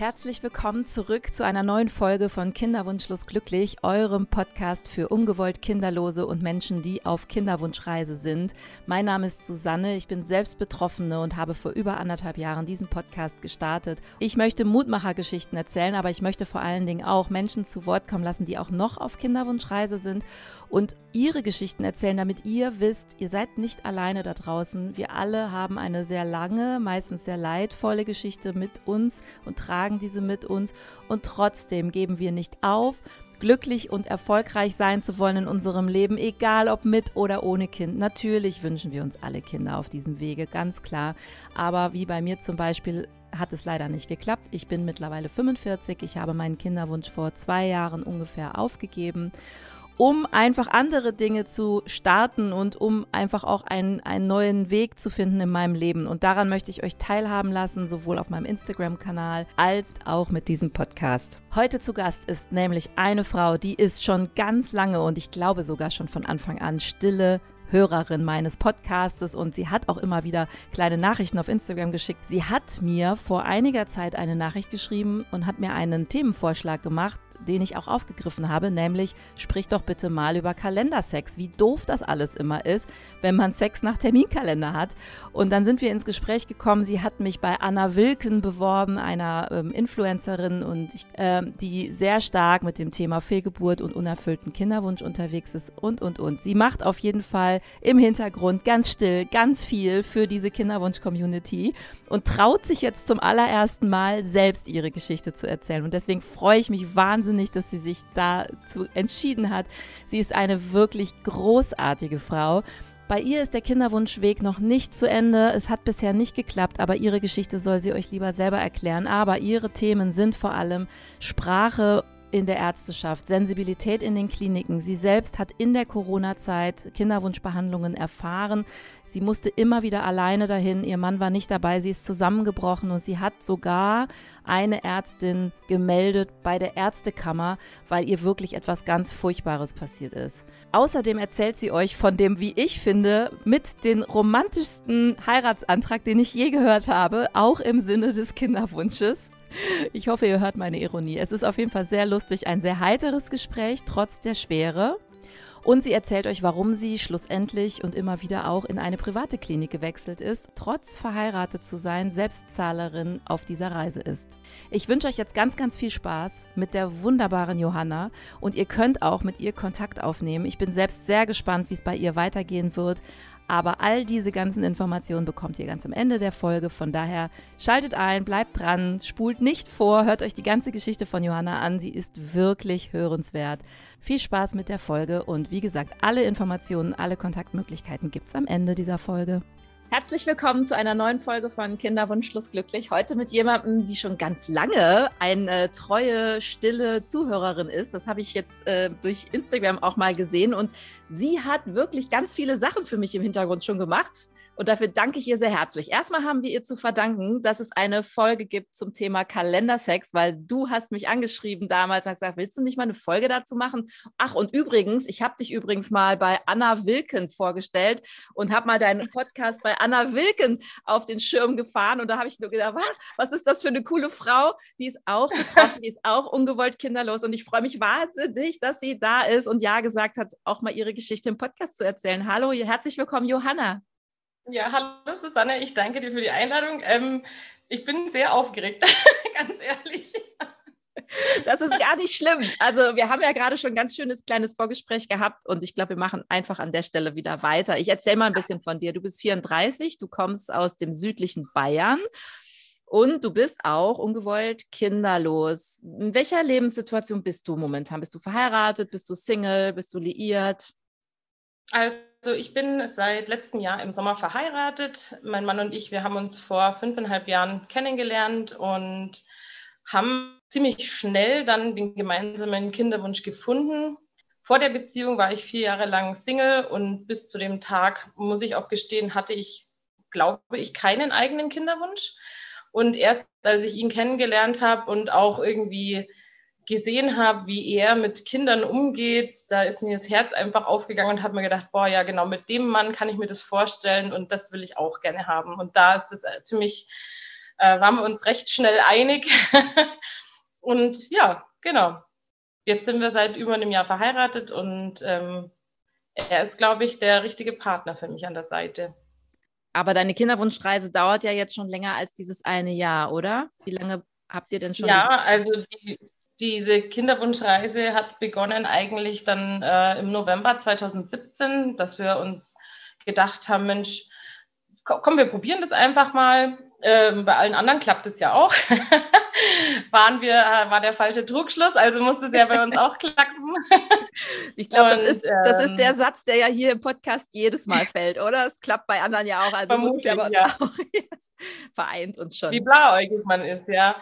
Herzlich willkommen zurück zu einer neuen Folge von Kinderwunschlos glücklich, eurem Podcast für ungewollt Kinderlose und Menschen, die auf Kinderwunschreise sind. Mein Name ist Susanne, ich bin selbst Betroffene und habe vor über anderthalb Jahren diesen Podcast gestartet. Ich möchte Mutmachergeschichten erzählen, aber ich möchte vor allen Dingen auch Menschen zu Wort kommen lassen, die auch noch auf Kinderwunschreise sind und ihre Geschichten erzählen, damit ihr wisst, ihr seid nicht alleine da draußen. Wir alle haben eine sehr lange, meistens sehr leidvolle Geschichte mit uns und tragen diese mit uns und trotzdem geben wir nicht auf, glücklich und erfolgreich sein zu wollen in unserem Leben, egal ob mit oder ohne Kind. Natürlich wünschen wir uns alle Kinder auf diesem Wege, ganz klar. Aber wie bei mir zum Beispiel hat es leider nicht geklappt. Ich bin mittlerweile 45. Ich habe meinen Kinderwunsch vor zwei Jahren ungefähr aufgegeben um einfach andere Dinge zu starten und um einfach auch einen, einen neuen Weg zu finden in meinem Leben. Und daran möchte ich euch teilhaben lassen, sowohl auf meinem Instagram-Kanal als auch mit diesem Podcast. Heute zu Gast ist nämlich eine Frau, die ist schon ganz lange und ich glaube sogar schon von Anfang an stille Hörerin meines Podcastes und sie hat auch immer wieder kleine Nachrichten auf Instagram geschickt. Sie hat mir vor einiger Zeit eine Nachricht geschrieben und hat mir einen Themenvorschlag gemacht, den ich auch aufgegriffen habe, nämlich sprich doch bitte mal über Kalendersex, wie doof das alles immer ist, wenn man Sex nach Terminkalender hat. Und dann sind wir ins Gespräch gekommen. Sie hat mich bei Anna Wilken beworben, einer ähm, Influencerin und äh, die sehr stark mit dem Thema Fehlgeburt und unerfüllten Kinderwunsch unterwegs ist und und und. Sie macht auf jeden Fall im Hintergrund ganz still ganz viel für diese Kinderwunsch-Community und traut sich jetzt zum allerersten Mal selbst ihre Geschichte zu erzählen. Und deswegen freue ich mich wahnsinnig wahnsinnig, dass sie sich dazu entschieden hat. Sie ist eine wirklich großartige Frau. Bei ihr ist der Kinderwunschweg noch nicht zu Ende. Es hat bisher nicht geklappt, aber ihre Geschichte soll sie euch lieber selber erklären. Aber ihre Themen sind vor allem Sprache in der Ärzteschaft, Sensibilität in den Kliniken. Sie selbst hat in der Corona-Zeit Kinderwunschbehandlungen erfahren. Sie musste immer wieder alleine dahin. Ihr Mann war nicht dabei. Sie ist zusammengebrochen und sie hat sogar eine Ärztin gemeldet bei der Ärztekammer, weil ihr wirklich etwas ganz Furchtbares passiert ist. Außerdem erzählt sie euch von dem, wie ich finde, mit den romantischsten Heiratsantrag, den ich je gehört habe, auch im Sinne des Kinderwunsches. Ich hoffe, ihr hört meine Ironie. Es ist auf jeden Fall sehr lustig, ein sehr heiteres Gespräch, trotz der Schwere. Und sie erzählt euch, warum sie schlussendlich und immer wieder auch in eine private Klinik gewechselt ist, trotz verheiratet zu sein, Selbstzahlerin auf dieser Reise ist. Ich wünsche euch jetzt ganz, ganz viel Spaß mit der wunderbaren Johanna und ihr könnt auch mit ihr Kontakt aufnehmen. Ich bin selbst sehr gespannt, wie es bei ihr weitergehen wird. Aber all diese ganzen Informationen bekommt ihr ganz am Ende der Folge. Von daher schaltet ein, bleibt dran, spult nicht vor, hört euch die ganze Geschichte von Johanna an. Sie ist wirklich hörenswert. Viel Spaß mit der Folge und wie gesagt, alle Informationen, alle Kontaktmöglichkeiten gibt es am Ende dieser Folge. Herzlich willkommen zu einer neuen Folge von Kinderwunschlos glücklich. Heute mit jemandem, die schon ganz lange eine treue, stille Zuhörerin ist. Das habe ich jetzt äh, durch Instagram auch mal gesehen. Und sie hat wirklich ganz viele Sachen für mich im Hintergrund schon gemacht. Und dafür danke ich ihr sehr herzlich. Erstmal haben wir ihr zu verdanken, dass es eine Folge gibt zum Thema Kalendersex, weil du hast mich angeschrieben damals und gesagt, willst du nicht mal eine Folge dazu machen? Ach, und übrigens, ich habe dich übrigens mal bei Anna Wilken vorgestellt und habe mal deinen Podcast bei Anna Wilken auf den Schirm gefahren. Und da habe ich nur gedacht, was, was ist das für eine coole Frau? Die ist auch betroffen, die ist auch ungewollt kinderlos. Und ich freue mich wahnsinnig, dass sie da ist und ja gesagt hat, auch mal ihre Geschichte im Podcast zu erzählen. Hallo, herzlich willkommen, Johanna. Ja, hallo Susanne, ich danke dir für die Einladung. Ähm, ich bin sehr aufgeregt, ganz ehrlich. Das ist gar nicht schlimm. Also wir haben ja gerade schon ein ganz schönes kleines Vorgespräch gehabt und ich glaube, wir machen einfach an der Stelle wieder weiter. Ich erzähle mal ein bisschen von dir. Du bist 34, du kommst aus dem südlichen Bayern und du bist auch ungewollt kinderlos. In welcher Lebenssituation bist du momentan? Bist du verheiratet? Bist du Single? Bist du liiert? Also also ich bin seit letztem Jahr im Sommer verheiratet. Mein Mann und ich, wir haben uns vor fünfeinhalb Jahren kennengelernt und haben ziemlich schnell dann den gemeinsamen Kinderwunsch gefunden. Vor der Beziehung war ich vier Jahre lang Single und bis zu dem Tag, muss ich auch gestehen, hatte ich, glaube ich, keinen eigenen Kinderwunsch. Und erst als ich ihn kennengelernt habe und auch irgendwie gesehen habe, wie er mit Kindern umgeht, da ist mir das Herz einfach aufgegangen und habe mir gedacht, boah, ja, genau, mit dem Mann kann ich mir das vorstellen und das will ich auch gerne haben. Und da ist es äh, ziemlich äh, waren wir uns recht schnell einig. und ja, genau. Jetzt sind wir seit über einem Jahr verheiratet und ähm, er ist, glaube ich, der richtige Partner für mich an der Seite. Aber deine Kinderwunschreise dauert ja jetzt schon länger als dieses eine Jahr, oder? Wie lange habt ihr denn schon? Ja, also die, diese Kinderwunschreise hat begonnen eigentlich dann äh, im November 2017, dass wir uns gedacht haben, Mensch, komm, wir probieren das einfach mal. Ähm, bei allen anderen klappt es ja auch. Waren wir, äh, war der falsche Trugschluss, also musste es ja bei uns auch klappen. ich glaube, das, ist, das ist der ähm, Satz, der ja hier im Podcast jedes Mal fällt, oder? Es klappt bei anderen ja auch. Also muss es ja bei uns ja. auch vereint uns schon. Wie blauäugig man ist, ja.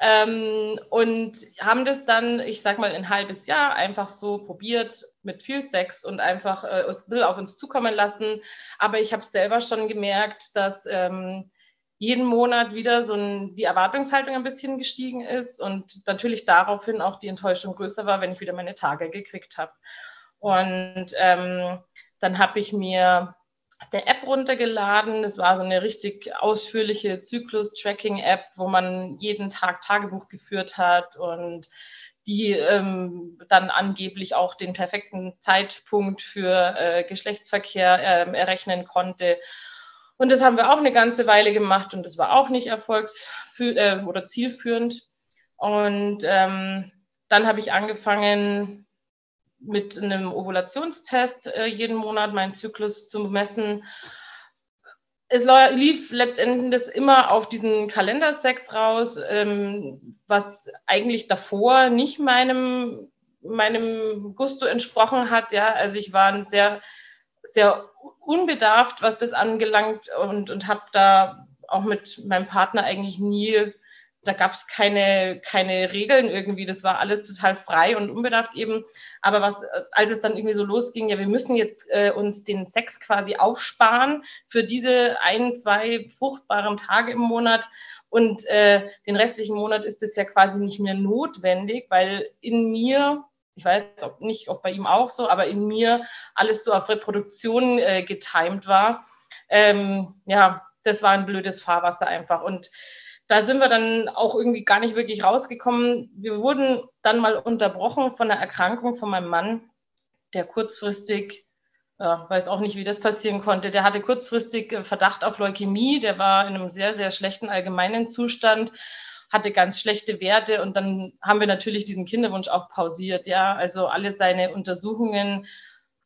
Ähm, und haben das dann, ich sag mal, ein halbes Jahr einfach so probiert mit viel Sex und einfach äh, auf uns zukommen lassen. Aber ich habe selber schon gemerkt, dass ähm, jeden Monat wieder so ein, die Erwartungshaltung ein bisschen gestiegen ist und natürlich daraufhin auch die Enttäuschung größer war, wenn ich wieder meine Tage gekriegt habe. Und ähm, dann habe ich mir der App runtergeladen. Das war so eine richtig ausführliche Zyklus-Tracking-App, wo man jeden Tag Tagebuch geführt hat und die ähm, dann angeblich auch den perfekten Zeitpunkt für äh, Geschlechtsverkehr äh, errechnen konnte. Und das haben wir auch eine ganze Weile gemacht und das war auch nicht erfolgsführend äh, oder zielführend. Und ähm, dann habe ich angefangen mit einem Ovulationstest äh, jeden Monat meinen Zyklus zu messen. Es lief letztendlich immer auf diesen Kalendersex raus, ähm, was eigentlich davor nicht meinem, meinem Gusto entsprochen hat. Ja, also ich war ein sehr sehr unbedarft, was das angelangt und, und habe da auch mit meinem Partner eigentlich nie, da gab es keine, keine Regeln irgendwie, das war alles total frei und unbedarft eben. Aber was, als es dann irgendwie so losging, ja, wir müssen jetzt äh, uns den Sex quasi aufsparen für diese ein, zwei fruchtbaren Tage im Monat und äh, den restlichen Monat ist es ja quasi nicht mehr notwendig, weil in mir ich weiß ob nicht, ob bei ihm auch so, aber in mir alles so auf Reproduktion äh, getimt war. Ähm, ja, das war ein blödes Fahrwasser einfach. Und da sind wir dann auch irgendwie gar nicht wirklich rausgekommen. Wir wurden dann mal unterbrochen von einer Erkrankung von meinem Mann, der kurzfristig, ja, weiß auch nicht, wie das passieren konnte, der hatte kurzfristig äh, Verdacht auf Leukämie, der war in einem sehr, sehr schlechten allgemeinen Zustand hatte ganz schlechte Werte und dann haben wir natürlich diesen Kinderwunsch auch pausiert, ja, also alle seine Untersuchungen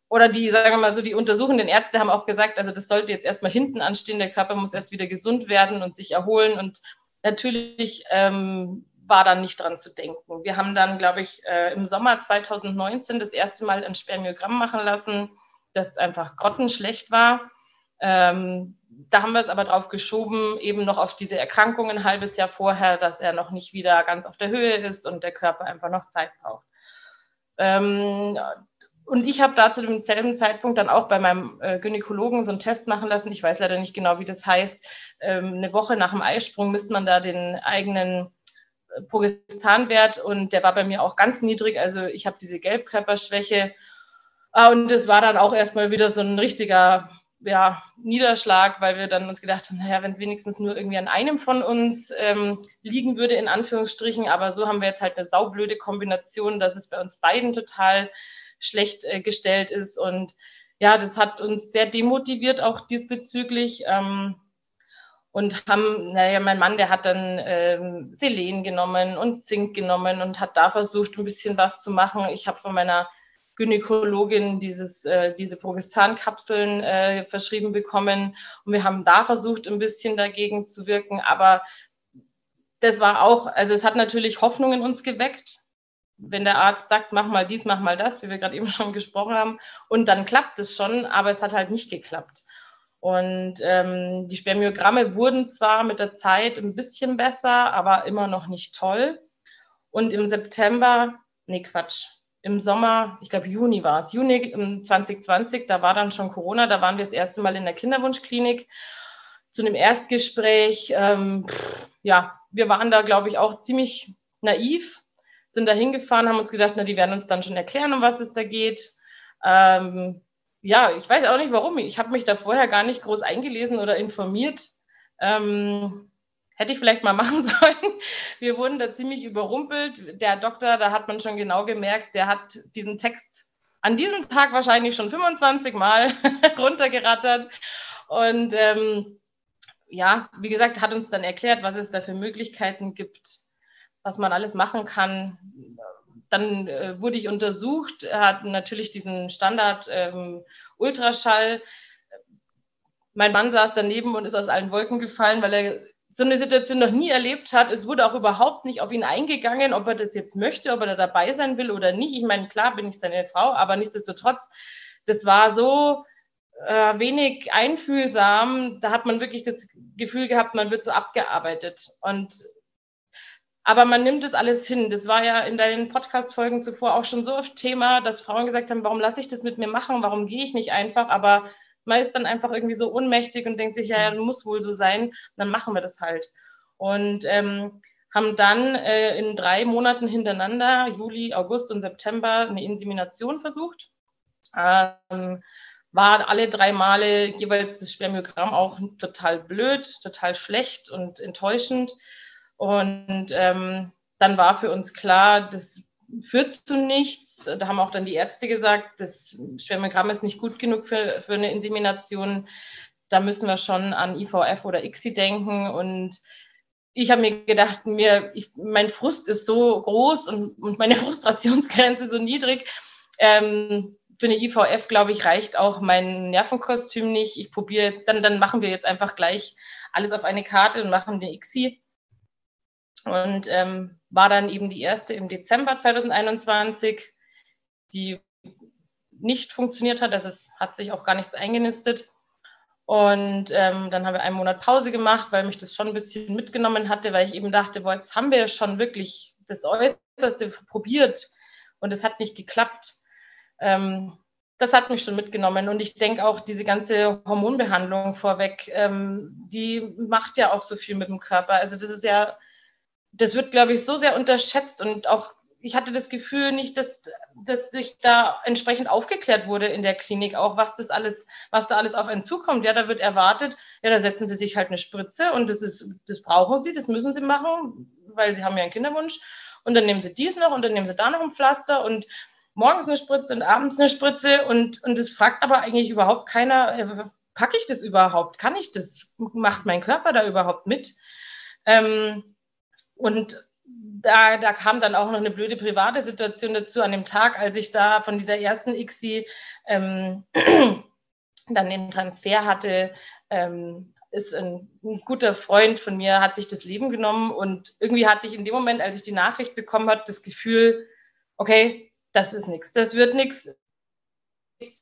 oder die, sagen wir mal so, die untersuchenden Ärzte haben auch gesagt, also das sollte jetzt erstmal hinten anstehen, der Körper muss erst wieder gesund werden und sich erholen und natürlich ähm, war dann nicht dran zu denken. Wir haben dann, glaube ich, äh, im Sommer 2019 das erste Mal ein Spermiogramm machen lassen, das einfach grottenschlecht war. Ähm, da haben wir es aber drauf geschoben, eben noch auf diese Erkrankung ein halbes Jahr vorher, dass er noch nicht wieder ganz auf der Höhe ist und der Körper einfach noch Zeit braucht. Ähm, und ich habe da zu demselben Zeitpunkt dann auch bei meinem äh, Gynäkologen so einen Test machen lassen. Ich weiß leider nicht genau, wie das heißt. Ähm, eine Woche nach dem Eisprung misst man da den eigenen äh, Progestanwert und der war bei mir auch ganz niedrig. Also ich habe diese Gelbkörperschwäche. Ah, und das war dann auch erstmal wieder so ein richtiger ja, Niederschlag, weil wir dann uns gedacht haben, naja, wenn es wenigstens nur irgendwie an einem von uns ähm, liegen würde, in Anführungsstrichen, aber so haben wir jetzt halt eine saublöde Kombination, dass es bei uns beiden total schlecht äh, gestellt ist und ja, das hat uns sehr demotiviert auch diesbezüglich. Ähm, und haben, naja, mein Mann, der hat dann ähm, Selen genommen und Zink genommen und hat da versucht, ein bisschen was zu machen. Ich habe von meiner Gynäkologin dieses, äh, diese Progestan-Kapseln äh, verschrieben bekommen. Und wir haben da versucht, ein bisschen dagegen zu wirken. Aber das war auch, also es hat natürlich Hoffnung in uns geweckt. Wenn der Arzt sagt, mach mal dies, mach mal das, wie wir gerade eben schon gesprochen haben, und dann klappt es schon, aber es hat halt nicht geklappt. Und ähm, die Spermiogramme wurden zwar mit der Zeit ein bisschen besser, aber immer noch nicht toll. Und im September, nee, Quatsch, im Sommer, ich glaube Juni war es, Juni 2020, da war dann schon Corona, da waren wir das erste Mal in der Kinderwunschklinik zu einem Erstgespräch. Ähm, ja, wir waren da, glaube ich, auch ziemlich naiv, sind da hingefahren, haben uns gedacht, na, die werden uns dann schon erklären, um was es da geht. Ähm, ja, ich weiß auch nicht warum. Ich habe mich da vorher gar nicht groß eingelesen oder informiert. Ähm, hätte ich vielleicht mal machen sollen. Wir wurden da ziemlich überrumpelt. Der Doktor, da hat man schon genau gemerkt, der hat diesen Text an diesem Tag wahrscheinlich schon 25 Mal runtergerattert. Und ähm, ja, wie gesagt, hat uns dann erklärt, was es da für Möglichkeiten gibt, was man alles machen kann. Dann äh, wurde ich untersucht, er hat natürlich diesen Standard ähm, Ultraschall. Mein Mann saß daneben und ist aus allen Wolken gefallen, weil er so eine Situation noch nie erlebt hat. Es wurde auch überhaupt nicht auf ihn eingegangen, ob er das jetzt möchte, ob er da dabei sein will oder nicht. Ich meine, klar bin ich seine Frau, aber nichtsdestotrotz, das war so äh, wenig einfühlsam. Da hat man wirklich das Gefühl gehabt, man wird so abgearbeitet. Und aber man nimmt das alles hin. Das war ja in deinen Podcast-Folgen zuvor auch schon so oft Thema, dass Frauen gesagt haben, warum lasse ich das mit mir machen? Warum gehe ich nicht einfach? Aber man ist dann einfach irgendwie so ohnmächtig und denkt sich, ja, ja muss wohl so sein, dann machen wir das halt. Und ähm, haben dann äh, in drei Monaten hintereinander, Juli, August und September, eine Insemination versucht. Ähm, war alle drei Male jeweils das Spermiogramm auch total blöd, total schlecht und enttäuschend. Und ähm, dann war für uns klar, das führt zu nichts. Da haben auch dann die Ärzte gesagt, das Spermiogramm ist nicht gut genug für, für eine Insemination. Da müssen wir schon an IVF oder ICSI denken. Und ich habe mir gedacht, mir, ich, mein Frust ist so groß und, und meine Frustrationsgrenze so niedrig. Ähm, für eine IVF, glaube ich, reicht auch mein Nervenkostüm nicht. Ich probiere, dann, dann machen wir jetzt einfach gleich alles auf eine Karte und machen eine ICSI. Und ähm, war dann eben die erste im Dezember 2021, die nicht funktioniert hat. Also es hat sich auch gar nichts eingenistet. Und ähm, dann haben wir einen Monat Pause gemacht, weil mich das schon ein bisschen mitgenommen hatte, weil ich eben dachte, boah, jetzt haben wir schon wirklich das Äußerste probiert und es hat nicht geklappt. Ähm, das hat mich schon mitgenommen. Und ich denke auch, diese ganze Hormonbehandlung vorweg, ähm, die macht ja auch so viel mit dem Körper. Also das ist ja das wird, glaube ich, so sehr unterschätzt und auch ich hatte das Gefühl nicht, dass, dass sich da entsprechend aufgeklärt wurde in der Klinik, auch was das alles, was da alles auf einen zukommt. Ja, da wird erwartet, ja, da setzen sie sich halt eine Spritze und das ist, das brauchen sie, das müssen sie machen, weil sie haben ja einen Kinderwunsch. Und dann nehmen sie dies noch und dann nehmen sie da noch ein Pflaster und morgens eine Spritze und abends eine Spritze und, und das fragt aber eigentlich überhaupt keiner, äh, packe ich das überhaupt? Kann ich das? Macht mein Körper da überhaupt mit? Ähm, und da, da kam dann auch noch eine blöde private Situation dazu an dem Tag, als ich da von dieser ersten ICSI ähm, dann den Transfer hatte, ähm, ist ein, ein, guter Freund von mir, hat sich das Leben genommen und irgendwie hatte ich in dem Moment, als ich die Nachricht bekommen habe, das Gefühl, okay, das ist nichts, das wird nichts.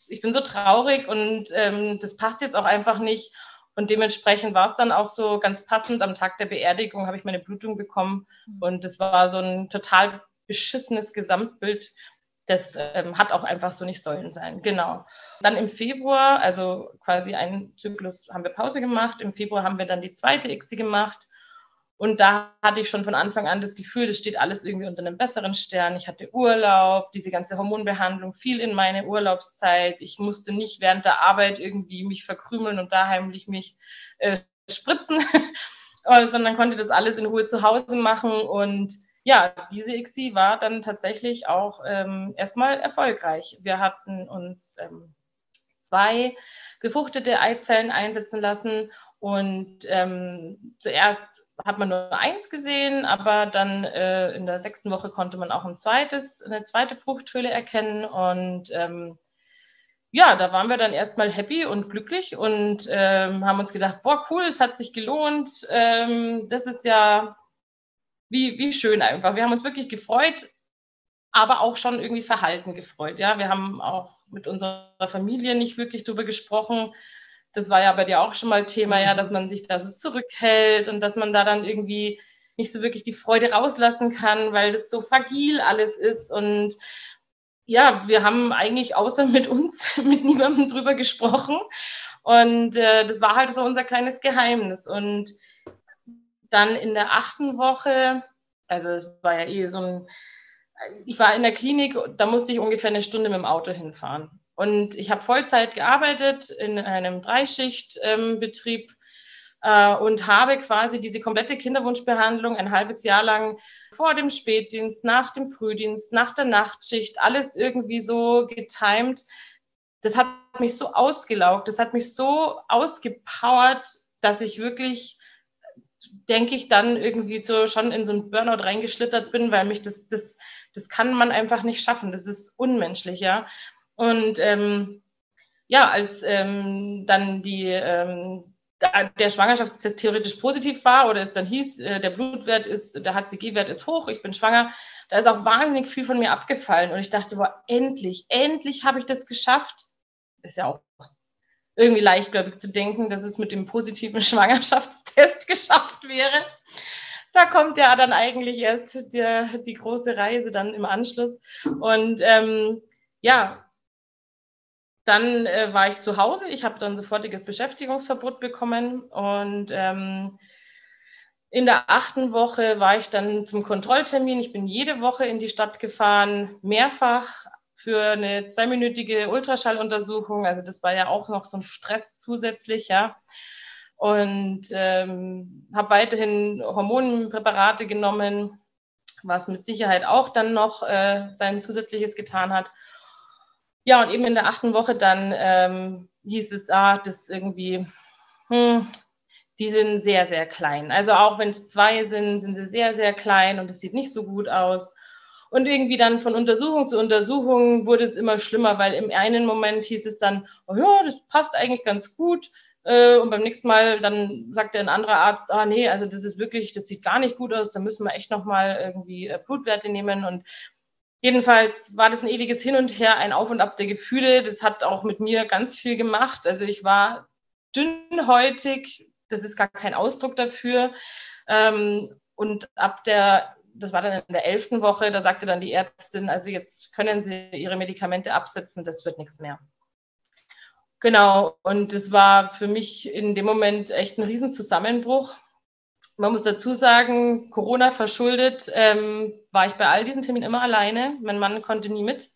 Ich bin so traurig und ähm, das passt jetzt auch einfach nicht. Und dementsprechend war es dann auch so ganz passend. Am Tag der Beerdigung habe ich meine Blutung bekommen. Mhm. Und das war so ein total beschissenes Gesamtbild. Das ähm, hat auch einfach so nicht sollen sein. Genau. Dann im Februar, also quasi einen Zyklus, haben wir Pause gemacht. Im Februar haben wir dann die zweite ICSI gemacht. Und da hatte ich schon von Anfang an das Gefühl, das steht alles irgendwie unter einem besseren Stern. Ich hatte Urlaub, diese ganze Hormonbehandlung fiel in meine Urlaubszeit. Ich musste nicht während der Arbeit irgendwie mich verkrümeln und da heimlich mich äh, spritzen, sondern konnte das alles in Ruhe zu Hause machen. Und ja, diese ICSI war dann tatsächlich auch ähm, erstmal erfolgreich. Wir hatten uns ähm, zwei gefruchtete Eizellen einsetzen lassen und ähm, zuerst hat man nur eins gesehen, aber dann äh, in der sechsten Woche konnte man auch ein zweites, eine zweite Fruchthöhle erkennen. Und ähm, ja, da waren wir dann erstmal happy und glücklich und ähm, haben uns gedacht, boah, cool, es hat sich gelohnt. Ähm, das ist ja wie, wie schön einfach. Wir haben uns wirklich gefreut, aber auch schon irgendwie verhalten gefreut. Ja, wir haben auch mit unserer Familie nicht wirklich darüber gesprochen das war ja bei dir auch schon mal Thema, ja, dass man sich da so zurückhält und dass man da dann irgendwie nicht so wirklich die Freude rauslassen kann, weil das so fragil alles ist. Und ja, wir haben eigentlich außer mit uns, mit niemandem drüber gesprochen. Und äh, das war halt so unser kleines Geheimnis. Und dann in der achten Woche, also es war ja eh so ein, ich war in der Klinik, da musste ich ungefähr eine Stunde mit dem Auto hinfahren. Und ich habe Vollzeit gearbeitet in einem Dreischichtbetrieb, ähm, äh, und habe quasi diese komplette Kinderwunschbehandlung ein halbes Jahr lang vor dem Spätdienst, nach dem Frühdienst, nach der Nachtschicht, alles irgendwie so getimed. Das hat mich so ausgelaugt, das hat mich so ausgepowert, dass ich wirklich, denke ich, dann irgendwie so schon in so einen Burnout reingeschlittert bin, weil mich das, das, das kann man einfach nicht schaffen. Das ist unmenschlich, ja. Und ähm, ja, als ähm, dann die ähm, der Schwangerschaftstest theoretisch positiv war oder es dann hieß, äh, der Blutwert ist, der HCG-Wert ist hoch, ich bin schwanger, da ist auch wahnsinnig viel von mir abgefallen. Und ich dachte, boah, endlich, endlich habe ich das geschafft. Ist ja auch irgendwie leichtgläubig zu denken, dass es mit dem positiven Schwangerschaftstest geschafft wäre. Da kommt ja dann eigentlich erst der, die große Reise dann im Anschluss. Und ähm, ja, dann äh, war ich zu Hause. Ich habe dann sofortiges Beschäftigungsverbot bekommen und ähm, in der achten Woche war ich dann zum Kontrolltermin. Ich bin jede Woche in die Stadt gefahren, mehrfach für eine zweiminütige Ultraschalluntersuchung. Also das war ja auch noch so ein Stress zusätzlich, ja. Und ähm, habe weiterhin Hormonpräparate genommen, was mit Sicherheit auch dann noch äh, sein zusätzliches getan hat. Ja, und eben in der achten Woche dann ähm, hieß es, ah, das irgendwie, hm, die sind sehr, sehr klein. Also auch wenn es zwei sind, sind sie sehr, sehr klein und es sieht nicht so gut aus. Und irgendwie dann von Untersuchung zu Untersuchung wurde es immer schlimmer, weil im einen Moment hieß es dann, oh ja, das passt eigentlich ganz gut. Äh, und beim nächsten Mal dann sagte ein anderer Arzt, ah nee, also das ist wirklich, das sieht gar nicht gut aus, da müssen wir echt nochmal irgendwie äh, Blutwerte nehmen. Und Jedenfalls war das ein ewiges Hin und Her, ein Auf und Ab der Gefühle. Das hat auch mit mir ganz viel gemacht. Also ich war dünnhäutig, das ist gar kein Ausdruck dafür. Ähm, und ab der, das war dann in der elften Woche, da sagte dann die Ärztin, also jetzt können Sie Ihre Medikamente absetzen, das wird nichts mehr. Genau, und es war für mich in dem Moment echt ein Riesenzusammenbruch man muss dazu sagen, Corona verschuldet, ähm, war ich bei all diesen Terminen immer alleine. Mein Mann konnte nie mit.